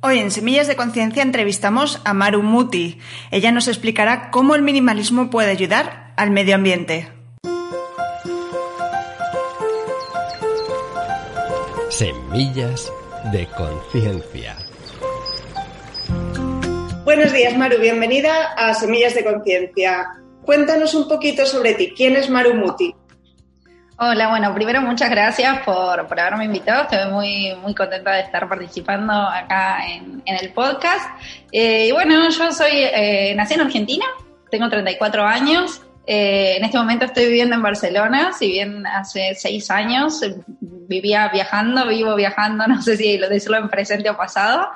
Hoy en Semillas de Conciencia entrevistamos a Maru Muti. Ella nos explicará cómo el minimalismo puede ayudar al medio ambiente. Semillas de Conciencia. Buenos días, Maru. Bienvenida a Semillas de Conciencia. Cuéntanos un poquito sobre ti. ¿Quién es Maru Muti? Hola, bueno, primero muchas gracias por, haberme invitado. Estoy muy, muy contenta de estar participando acá en, el podcast. Eh, y bueno, yo soy, eh, nací en Argentina, tengo 34 años. Eh, en este momento estoy viviendo en Barcelona, si bien hace seis años vivía viajando, vivo viajando, no sé si lo decirlo en presente o pasado.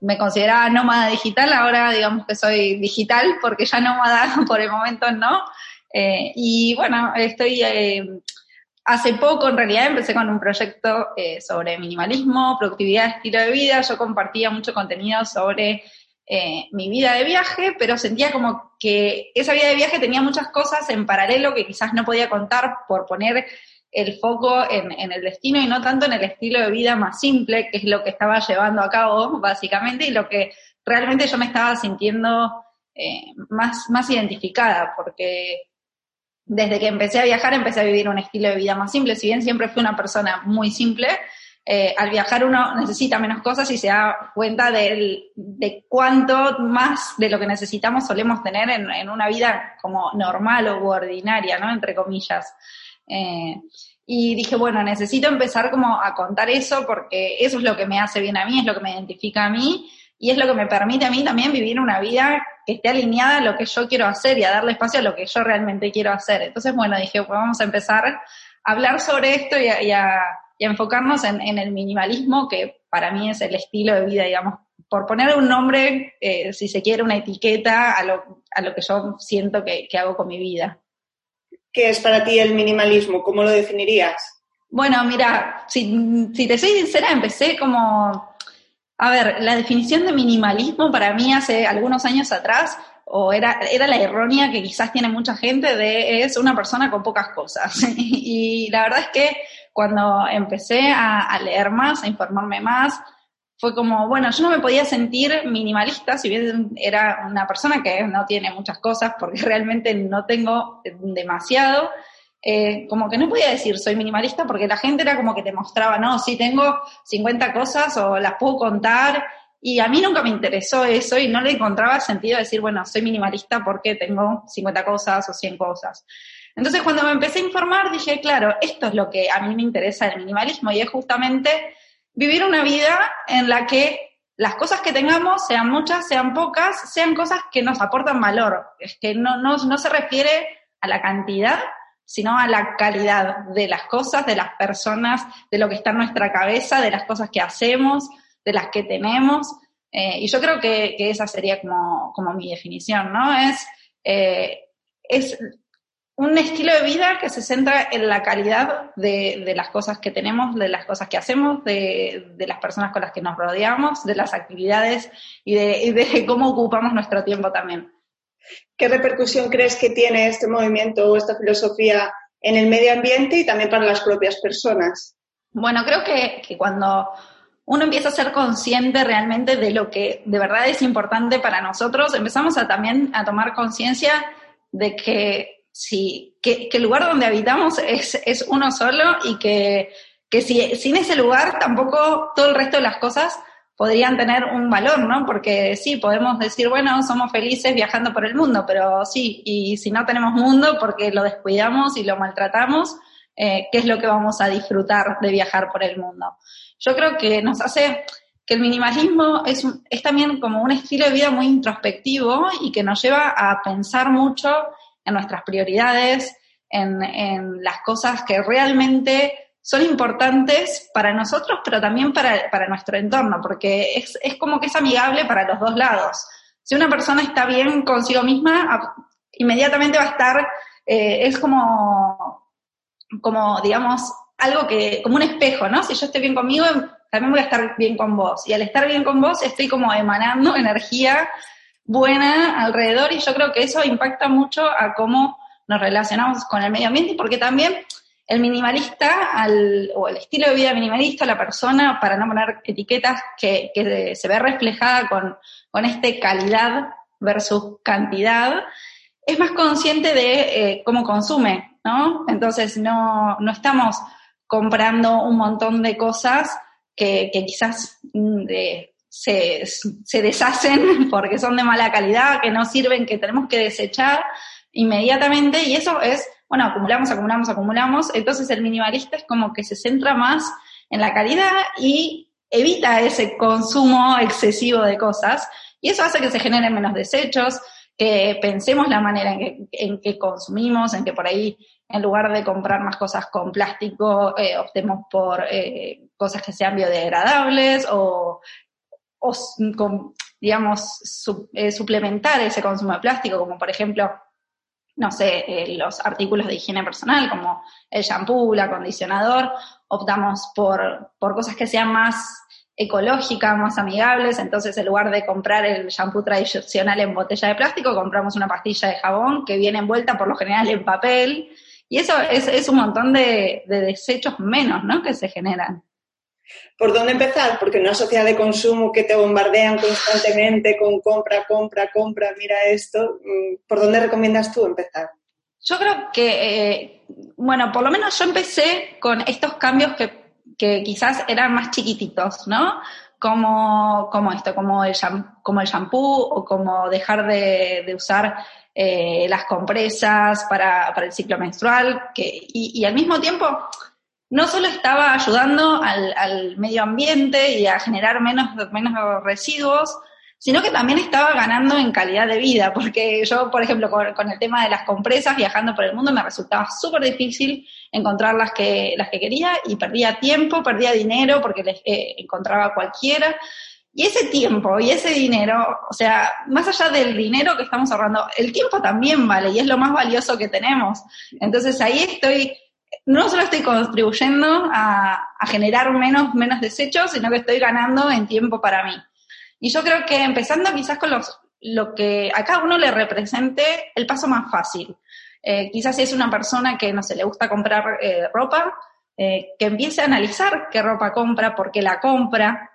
me consideraba nómada digital, ahora digamos que soy digital porque ya nómada por el momento no. Eh, y bueno, estoy... Eh, hace poco, en realidad, empecé con un proyecto eh, sobre minimalismo, productividad, estilo de vida. Yo compartía mucho contenido sobre mi vida de viaje, pero sentía como que esa vida de viaje tenía muchas cosas en paralelo que quizás no podía contar por poner el foco en, el destino y no tanto en el estilo de vida más simple, que es lo que estaba llevando a cabo, básicamente, y lo que realmente yo me estaba sintiendo más, más identificada, porque desde que empecé a viajar empecé a vivir un estilo de vida más simple. Si bien siempre fui una persona muy simple, eh, al viajar uno necesita menos cosas y se da cuenta de, cuánto más de lo que necesitamos solemos tener en, una vida como normal o ordinaria, ¿no? Entre comillas. Eh, y dije, bueno, necesito empezar como a contar eso porque eso es lo que me hace bien a mí, es lo que me identifica a mí y es lo que me permite a mí también vivir una vida que esté alineada a lo que yo quiero hacer y a darle espacio a lo que yo realmente quiero hacer. Entonces, bueno, dije, pues vamos a empezar a hablar sobre esto y a, enfocarnos en, el minimalismo, que para mí es el estilo de vida, digamos, por poner un nombre, eh, si se quiere, una etiqueta a lo, a lo que yo siento que, hago con mi vida. ¿Qué es para ti el minimalismo? ¿Cómo lo definirías? Bueno, mira, si, si te soy sincera, empecé como a ver, la definición de minimalismo para mí hace algunos años atrás, o era, era la errónea que quizás tiene mucha gente de es una persona con pocas cosas. y la verdad es que cuando empecé a, leer más, a informarme más, fue como, bueno, yo no me podía sentir minimalista, si bien era una persona que no tiene muchas cosas, porque realmente no tengo demasiado, eh, como que no podía decir soy minimalista porque la gente era como que te mostraba, no, sí tengo 50 cosas o las puedo contar. Y a mí nunca me interesó eso y no le encontraba sentido decir, bueno, soy minimalista porque tengo 50 cosas o 100 cosas. Entonces cuando me empecé a informar dije, claro, esto es lo que a mí me interesa del minimalismo y es justamente vivir una vida en la que las cosas que tengamos, sean muchas, sean pocas, sean cosas que nos aportan valor. Es que no, no, no se refiere a la cantidad, sino a la calidad de las cosas, de las personas, de lo que está en nuestra cabeza, de las cosas que hacemos, de las que tenemos. Eh, y yo creo que, esa sería como, como, mi definición, ¿no? Es, eh, es un estilo de vida que se centra en la calidad de, las cosas que tenemos, de las cosas que hacemos, de, las personas con las que nos rodeamos, de las actividades y de cómo ocupamos nuestro tiempo también. ¿Qué repercusión crees que tiene este movimiento o esta filosofía en el medio ambiente y también para las propias personas? Bueno, creo que, cuando uno empieza a ser consciente realmente de lo que de verdad es importante para nosotros, empezamos a también a tomar conciencia de que, si, que, el lugar donde habitamos es, uno solo y que, que si, sin ese lugar tampoco todo el resto de las cosas podrían tener un valor, ¿no? Porque sí, podemos decir, bueno, somos felices viajando por el mundo, pero sí, y si no tenemos mundo porque lo descuidamos y lo maltratamos, eh, ¿qué es lo que vamos a disfrutar de viajar por el mundo? Yo creo que nos hace que el minimalismo es, también como un estilo de vida muy introspectivo y que nos lleva a pensar mucho en nuestras prioridades, en las cosas que realmente son importantes para nosotros, pero también para, para nuestro entorno, porque es, es, como que es amigable para los dos lados. Si una persona está bien consigo misma, inmediatamente va a estar, eh, es como, como, digamos, algo que, como un espejo, ¿no? Si yo estoy bien conmigo, también voy a estar bien con vos. Y al estar bien con vos, estoy como emanando energía buena alrededor y yo creo que eso impacta mucho a cómo nos relacionamos con el medio ambiente, porque también el minimalista al, o el estilo de vida minimalista, la persona, para no poner etiquetas, que, se ve reflejada con, con este calidad versus cantidad, es más consciente de eh, cómo consume, ¿no? Entonces no, no estamos comprando un montón de cosas que, que quizás mm, se, se deshacen porque son de mala calidad, que no sirven, que tenemos que desechar inmediatamente y eso es bueno, acumulamos, acumulamos, acumulamos. Entonces el minimalista es como que se centra más en la calidad y evita ese consumo excesivo de cosas. Y eso hace que se generen menos desechos, que pensemos la manera en que, consumimos, en que por ahí, en lugar de comprar más cosas con plástico, eh, optemos por eh, cosas que sean biodegradables o, digamos, eh, suplementar ese consumo de plástico, como por ejemplo no sé, eh, los artículos de higiene personal como el shampoo, el acondicionador, optamos por, por cosas que sean más ecológicas, más amigables, entonces en lugar de comprar el shampoo tradicional en botella de plástico, compramos una pastilla de jabón que viene envuelta por lo general en papel, y eso es, es un montón de, de desechos menos, ¿no?, que se generan. ¿Por dónde empezar? Porque en una sociedad de consumo que te bombardean constantemente con compra, compra, compra, mira esto, mm, ¿por dónde recomiendas tú empezar? Yo creo que, eh, bueno, por lo menos yo empecé con estos cambios que, quizás eran más chiquititos, ¿no? Como, como esto, como el, shampoo o como dejar de, usar eh, las compresas para, el ciclo menstrual, que, y al mismo tiempo no solo estaba ayudando al, medio ambiente y a generar menos, menos residuos, sino que también estaba ganando en calidad de vida, porque yo, por ejemplo, con, el tema de las compresas, viajando por el mundo, me resultaba súper difícil encontrar las que, las que quería y perdía tiempo, perdía dinero porque les eh, encontraba cualquiera. Y ese tiempo y ese dinero, o sea, más allá del dinero que estamos ahorrando, el tiempo también vale y es lo más valioso que tenemos. Entonces ahí estoy no solo estoy contribuyendo a, generar menos, menos desechos, sino que estoy ganando en tiempo para mí. Y yo creo que empezando quizás con los, lo que a cada uno le represente el paso más fácil. Eh, quizás si es una persona que no se le gusta comprar eh, ropa, eh, que empiece a analizar qué ropa compra, por qué la compra.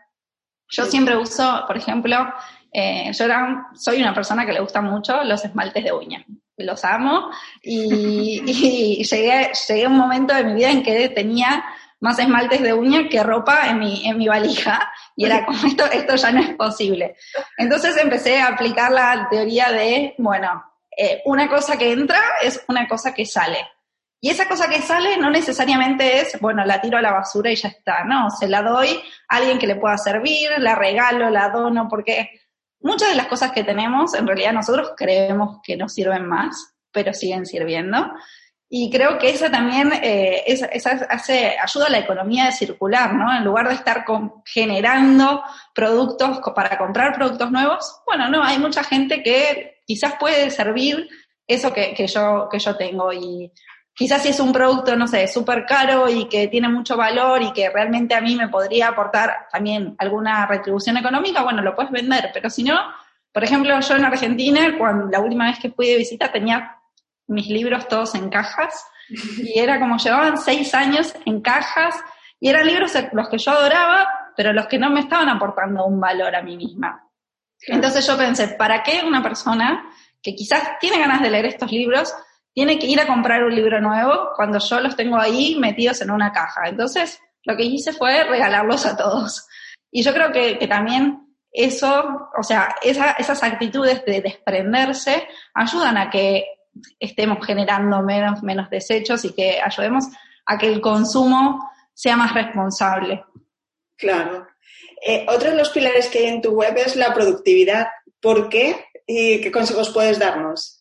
Yo siempre uso, por ejemplo, yo soy una persona que le gusta mucho los esmaltes de uña los amo, y, llegué, llegué a un momento de mi vida en que tenía más esmaltes de uña que ropa en mi, en mi valija, y era como esto, esto ya no es posible. Entonces empecé a aplicar la teoría de, bueno, eh, una cosa que entra es una cosa que sale. Y esa cosa que sale no necesariamente es, bueno, la tiro a la basura y ya está, no, se la doy a alguien que le pueda servir, la regalo, la dono, porque muchas de las cosas que tenemos, en realidad nosotros creemos que no sirven más, pero siguen sirviendo. Y creo que esa también eh, hace, ayuda a la economía de circular, ¿no? En lugar de estar generando productos para comprar productos nuevos, bueno, no, hay mucha gente que quizás puede servir eso que, que, yo, que yo tengo. Y quizás si es un producto, no sé, súper caro y que tiene mucho valor y que realmente a mí me podría aportar también alguna retribución económica, bueno, lo puedes vender, pero si no, por ejemplo, yo en Argentina, cuando la última vez que fui de visita tenía mis libros todos en cajas y era como llevaban seis años en cajas y eran libros los que yo adoraba, pero los que no me estaban aportando un valor a mí misma. Entonces yo pensé, ¿para qué una persona que quizás tiene ganas de leer estos libros tiene que ir a comprar un libro nuevo cuando yo los tengo ahí metidos en una caja. Entonces, lo que hice fue regalarlos a todos. Y yo creo que, también eso, o sea, esas actitudes de desprenderse ayudan a que estemos generando menos, menos desechos y que ayudemos a que el consumo sea más responsable. Claro. Eh, otro de los pilares que hay en tu web es la productividad. ¿Por qué? ¿Y qué consejos puedes darnos?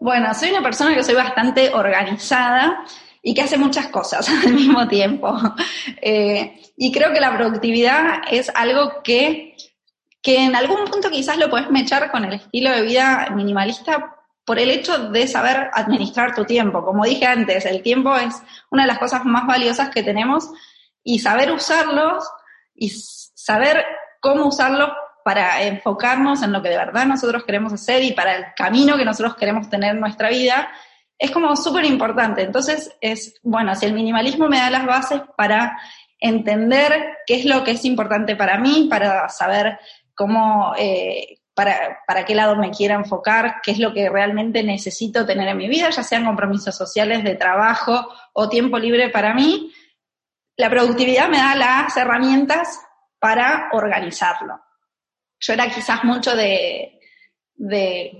Bueno, soy una persona que soy bastante organizada y que hace muchas cosas al mismo tiempo. Eh, y creo que la productividad es algo que, que en algún punto quizás lo puedes mechar con el estilo de vida minimalista por el hecho de saber administrar tu tiempo. Como dije antes, el tiempo es una de las cosas más valiosas que tenemos y saber usarlos y saber cómo usarlos para enfocarnos en lo que de verdad nosotros queremos hacer y para el camino que nosotros queremos tener en nuestra vida, es como súper importante. Entonces, es, bueno, si el minimalismo me da las bases para entender qué es lo que es importante para mí, para saber cómo, eh, para, para qué lado me quiera enfocar, qué es lo que realmente necesito tener en mi vida, ya sean compromisos sociales de trabajo o tiempo libre para mí, la productividad me da las herramientas para organizarlo. Yo era quizás mucho de,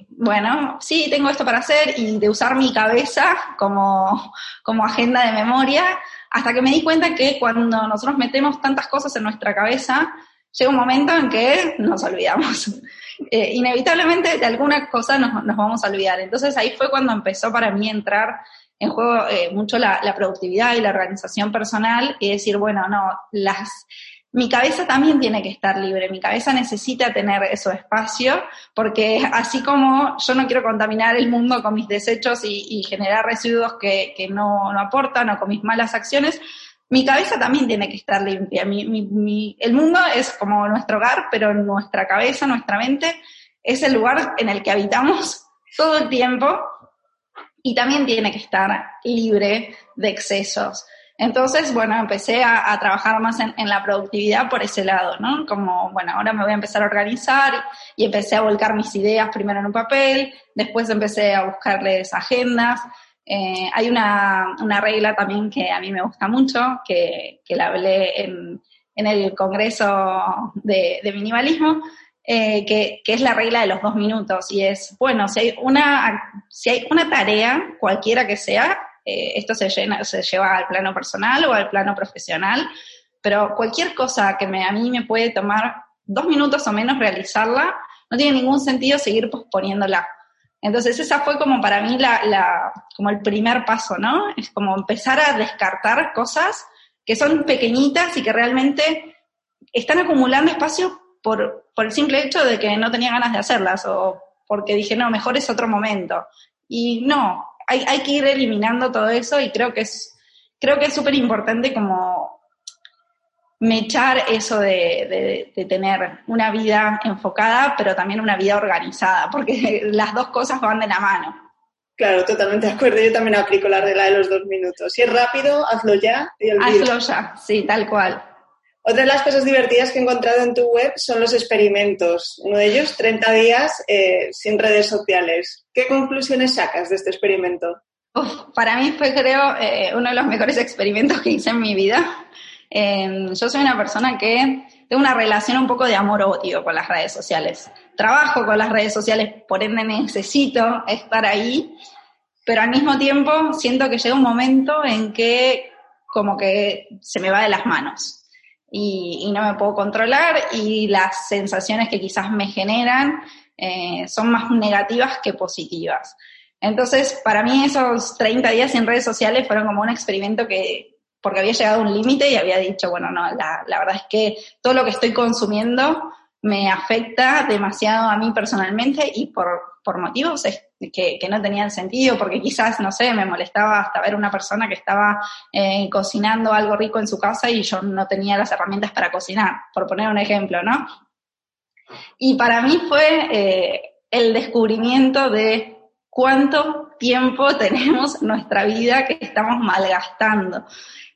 bueno, sí, tengo esto para hacer y de usar mi cabeza como, como agenda de memoria, hasta que me di cuenta que cuando nosotros metemos tantas cosas en nuestra cabeza, llega un momento en que nos olvidamos. Eh, inevitablemente de alguna cosa nos, nos, vamos a olvidar. Entonces ahí fue cuando empezó para mí entrar en juego eh, mucho la, la, productividad y la organización personal y decir, bueno, no, las, mi cabeza también tiene que estar libre, mi cabeza necesita tener ese espacio, porque así como yo no quiero contaminar el mundo con mis desechos y, generar residuos que, no, aportan o con mis malas acciones, mi cabeza también tiene que estar limpia. El mundo es como nuestro hogar, pero nuestra cabeza, nuestra mente, es el lugar en el que habitamos todo el tiempo y también tiene que estar libre de excesos. Entonces, bueno, empecé a, trabajar más en, la productividad por ese lado, ¿no? Como, bueno, ahora me voy a empezar a organizar y empecé a volcar mis ideas primero en un papel, después empecé a buscarles agendas. Eh, hay una, una, regla también que a mí me gusta mucho, que, que la hablé en, el Congreso de, de Minimalismo, eh, que, que, es la regla de los dos minutos. Y es, bueno, si hay una, si hay una tarea, cualquiera que sea, eh, esto se, lleva al plano personal o al plano profesional, pero cualquier cosa que a mí me puede tomar dos minutos o menos realizarla, no tiene ningún sentido seguir posponiéndola. Entonces esa fue como para mí la, como el primer paso, ¿no? Es como empezar a descartar cosas que son pequeñitas y que realmente están acumulando espacio por, por el simple hecho de que no tenía ganas de hacerlas o porque dije, no, mejor es otro momento. Y no, hay, hay que ir eliminando todo eso y creo que es creo que es súper importante como mechar eso de, de, de, tener una vida enfocada, pero también una vida organizada, porque las dos cosas van de la mano. Claro, totalmente de acuerdo. Yo también aplico la regla de los dos minutos. Si es rápido, hazlo ya y Hazlo ya, sí, tal cual. Otra de las cosas divertidas que he encontrado en tu web son los experimentos. Uno de ellos, 30 días eh, sin redes sociales. ¿Qué conclusiones sacas de este experimento? Uf, para mí fue, creo, eh, uno de los mejores experimentos que hice en mi vida. Eh, yo soy una persona que tengo una relación un poco de amor-odio con las redes sociales. Trabajo con las redes sociales, por ende necesito estar ahí, pero al mismo tiempo siento que llega un momento en que como que se me va de las manos y, no me puedo controlar y las sensaciones que quizás me generan eh, son más negativas que positivas. Entonces, para mí esos 30 días sin redes sociales fueron como un experimento que, porque había llegado a un límite y había dicho, bueno, no, la, la verdad es que todo lo que estoy consumiendo me afecta demasiado a mí personalmente y por, por motivos que, no tenían sentido, porque quizás, no sé, me molestaba hasta ver una persona que estaba eh, cocinando algo rico en su casa y yo no tenía las herramientas para cocinar, por poner un ejemplo, ¿no? Y para mí fue eh, el descubrimiento de cuánto tiempo tenemos en nuestra vida que estamos malgastando.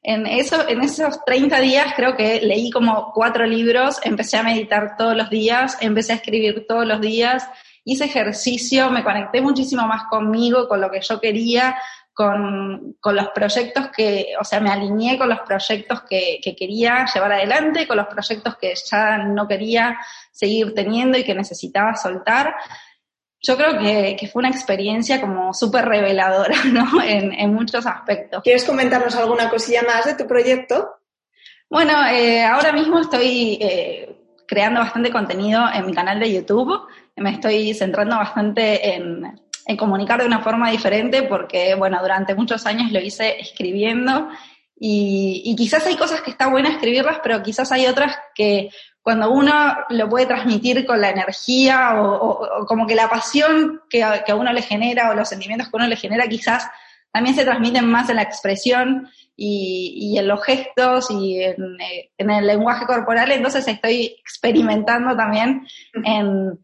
En, eso, en esos 30 días creo que leí como cuatro libros, empecé a meditar todos los días, empecé a escribir todos los días, hice ejercicio, me conecté muchísimo más conmigo, con lo que yo quería, con, con los proyectos que, o sea, me alineé con los proyectos que, que, quería llevar adelante, con los proyectos que ya no quería seguir teniendo y que necesitaba soltar. Yo creo que, que fue una experiencia como súper reveladora, ¿no? En, en, muchos aspectos. ¿Quieres comentarnos alguna cosilla más de tu proyecto? Bueno, eh, ahora mismo estoy eh, creando bastante contenido en mi canal de YouTube. Me estoy centrando bastante en, comunicar de una forma diferente porque, bueno, durante muchos años lo hice escribiendo y, quizás hay cosas que está buena escribirlas, pero quizás hay otras que cuando uno lo puede transmitir con la energía o, como que la pasión que a, que a, uno le genera o los sentimientos que uno le genera quizás también se transmiten más en la expresión y, en los gestos y en, en, el lenguaje corporal, entonces estoy experimentando también en,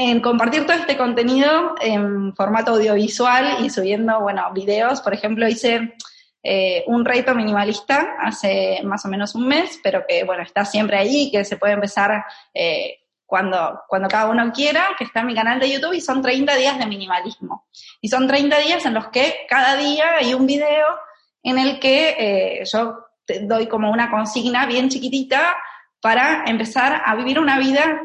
en, compartir todo este contenido en formato audiovisual y subiendo, bueno, videos. Por ejemplo, hice eh, un reto minimalista hace más o menos un mes, pero que, bueno, está siempre ahí, que se puede empezar eh, cuando, cuando cada uno quiera, que está en mi canal de YouTube y son 30 días de minimalismo. Y son 30 días en los que cada día hay un video en el que eh, yo te doy como una consigna bien chiquitita para empezar a vivir una vida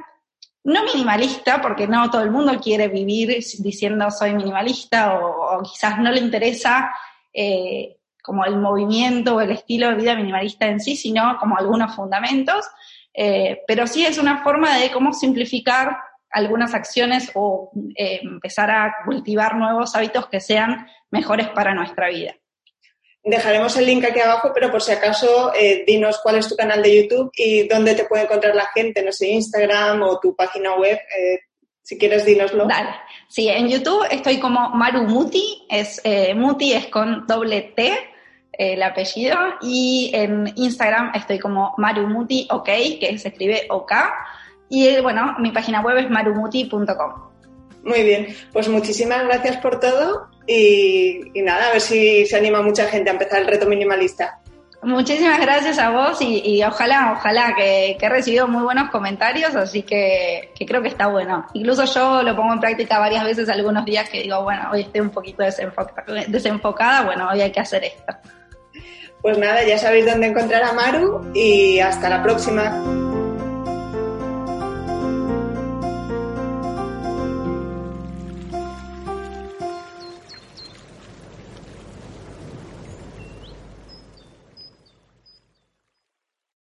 no minimalista, porque no todo el mundo quiere vivir diciendo soy minimalista o, quizás no le interesa eh, como el movimiento o el estilo de vida minimalista en sí, sino como algunos fundamentos, eh, pero sí es una forma de cómo simplificar algunas acciones o eh, empezar a cultivar nuevos hábitos que sean mejores para nuestra vida. Dejaremos el link aquí abajo, pero por si acaso, eh, dinos cuál es tu canal de YouTube y dónde te puede encontrar la gente, no sé, Instagram o tu página web. si quieres, dínoslo. Dale. Sí, en YouTube estoy como Maru Muti, es, Muti es con doble T, el apellido. Y en Instagram estoy como marumuti, ok, que se escribe OK. Y bueno, mi página web es marumuti.com. Muy bien, pues muchísimas gracias por todo y, nada, a ver si se anima mucha gente a empezar el reto minimalista. Muchísimas gracias a vos y, ojalá, ojalá que, he recibido muy buenos comentarios, así que, que, creo que está bueno. Incluso yo lo pongo en práctica varias veces algunos días que digo, bueno, hoy estoy un poquito desenfocada, bueno, hoy hay que hacer esto. Pues nada, ya sabéis dónde encontrar a Maru y hasta la próxima.